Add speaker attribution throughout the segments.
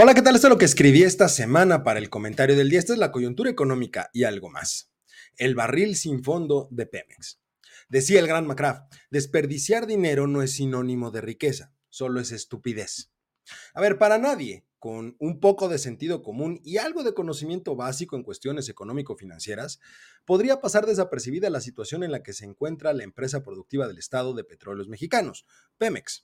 Speaker 1: Hola, ¿qué tal? Esto es lo que escribí esta semana para el comentario del día. Esta es la coyuntura económica y algo más. El barril sin fondo de Pemex. Decía el gran McCraft, desperdiciar dinero no es sinónimo de riqueza, solo es estupidez. A ver, para nadie con un poco de sentido común y algo de conocimiento básico en cuestiones económico-financieras, podría pasar desapercibida la situación en la que se encuentra la empresa productiva del Estado de Petróleos Mexicanos, Pemex.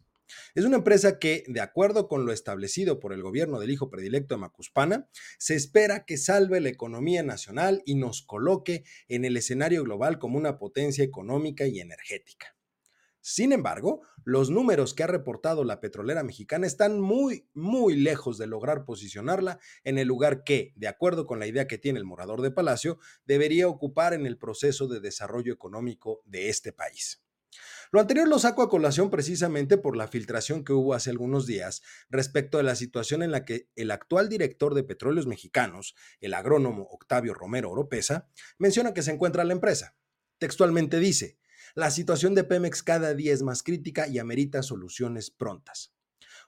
Speaker 1: Es una empresa que, de acuerdo con lo establecido por el gobierno del hijo predilecto de Macuspana, se espera que salve la economía nacional y nos coloque en el escenario global como una potencia económica y energética. Sin embargo, los números que ha reportado la petrolera mexicana están muy, muy lejos de lograr posicionarla en el lugar que, de acuerdo con la idea que tiene el morador de Palacio, debería ocupar en el proceso de desarrollo económico de este país. Lo anterior lo saco a colación precisamente por la filtración que hubo hace algunos días respecto de la situación en la que el actual director de Petróleos Mexicanos, el agrónomo Octavio Romero Oropesa, menciona que se encuentra la empresa. Textualmente dice, la situación de Pemex cada día es más crítica y amerita soluciones prontas.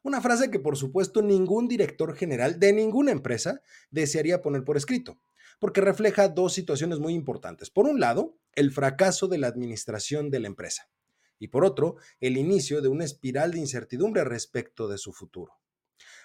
Speaker 1: Una frase que por supuesto ningún director general de ninguna empresa desearía poner por escrito, porque refleja dos situaciones muy importantes. Por un lado, el fracaso de la administración de la empresa y por otro, el inicio de una espiral de incertidumbre respecto de su futuro.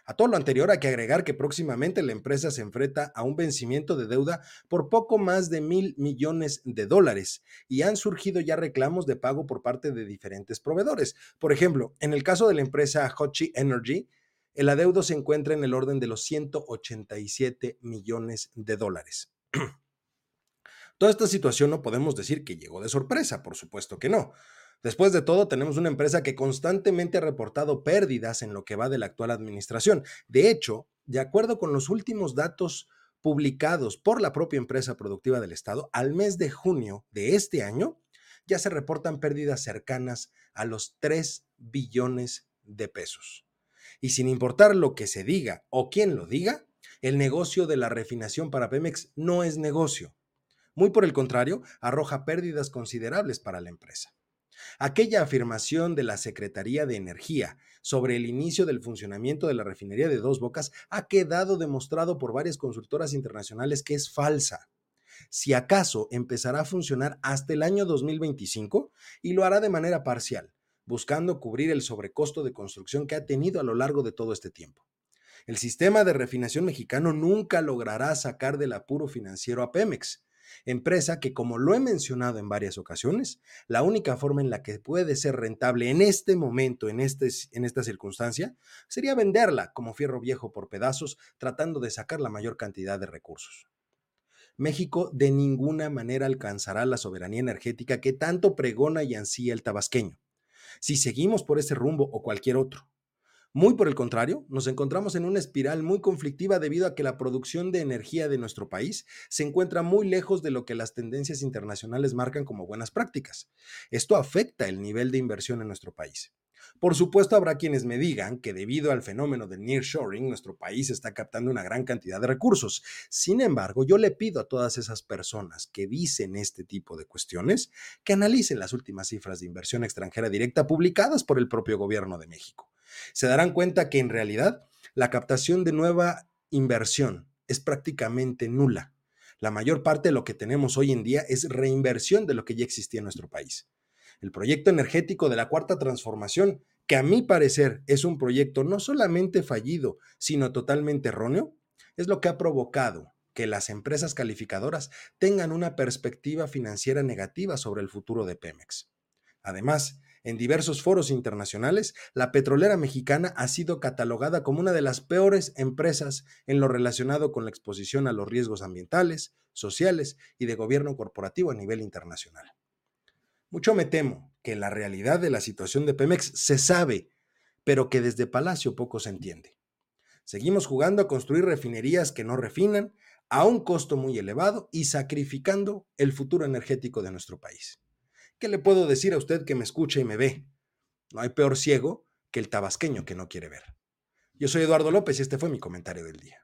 Speaker 1: A todo lo anterior hay que agregar que próximamente la empresa se enfrenta a un vencimiento de deuda por poco más de mil millones de dólares y han surgido ya reclamos de pago por parte de diferentes proveedores. Por ejemplo, en el caso de la empresa Hochi Energy, el adeudo se encuentra en el orden de los 187 millones de dólares. Toda esta situación no podemos decir que llegó de sorpresa, por supuesto que no. Después de todo, tenemos una empresa que constantemente ha reportado pérdidas en lo que va de la actual administración. De hecho, de acuerdo con los últimos datos publicados por la propia empresa productiva del Estado, al mes de junio de este año ya se reportan pérdidas cercanas a los 3 billones de pesos. Y sin importar lo que se diga o quién lo diga, el negocio de la refinación para Pemex no es negocio. Muy por el contrario, arroja pérdidas considerables para la empresa. Aquella afirmación de la Secretaría de Energía sobre el inicio del funcionamiento de la refinería de Dos Bocas ha quedado demostrado por varias consultoras internacionales que es falsa. Si acaso empezará a funcionar hasta el año 2025 y lo hará de manera parcial, buscando cubrir el sobrecosto de construcción que ha tenido a lo largo de todo este tiempo. El sistema de refinación mexicano nunca logrará sacar del apuro financiero a Pemex, Empresa que, como lo he mencionado en varias ocasiones, la única forma en la que puede ser rentable en este momento, en, este, en esta circunstancia, sería venderla como fierro viejo por pedazos, tratando de sacar la mayor cantidad de recursos. México de ninguna manera alcanzará la soberanía energética que tanto pregona y ansía el tabasqueño, si seguimos por ese rumbo o cualquier otro. Muy por el contrario, nos encontramos en una espiral muy conflictiva debido a que la producción de energía de nuestro país se encuentra muy lejos de lo que las tendencias internacionales marcan como buenas prácticas. Esto afecta el nivel de inversión en nuestro país. Por supuesto, habrá quienes me digan que debido al fenómeno del nearshoring, nuestro país está captando una gran cantidad de recursos. Sin embargo, yo le pido a todas esas personas que dicen este tipo de cuestiones que analicen las últimas cifras de inversión extranjera directa publicadas por el propio gobierno de México se darán cuenta que en realidad la captación de nueva inversión es prácticamente nula. La mayor parte de lo que tenemos hoy en día es reinversión de lo que ya existía en nuestro país. El proyecto energético de la cuarta transformación, que a mi parecer es un proyecto no solamente fallido, sino totalmente erróneo, es lo que ha provocado que las empresas calificadoras tengan una perspectiva financiera negativa sobre el futuro de Pemex. Además, en diversos foros internacionales, la petrolera mexicana ha sido catalogada como una de las peores empresas en lo relacionado con la exposición a los riesgos ambientales, sociales y de gobierno corporativo a nivel internacional. Mucho me temo que la realidad de la situación de Pemex se sabe, pero que desde Palacio poco se entiende. Seguimos jugando a construir refinerías que no refinan a un costo muy elevado y sacrificando el futuro energético de nuestro país. ¿Qué le puedo decir a usted que me escucha y me ve? No hay peor ciego que el tabasqueño que no quiere ver. Yo soy Eduardo López y este fue mi comentario del día.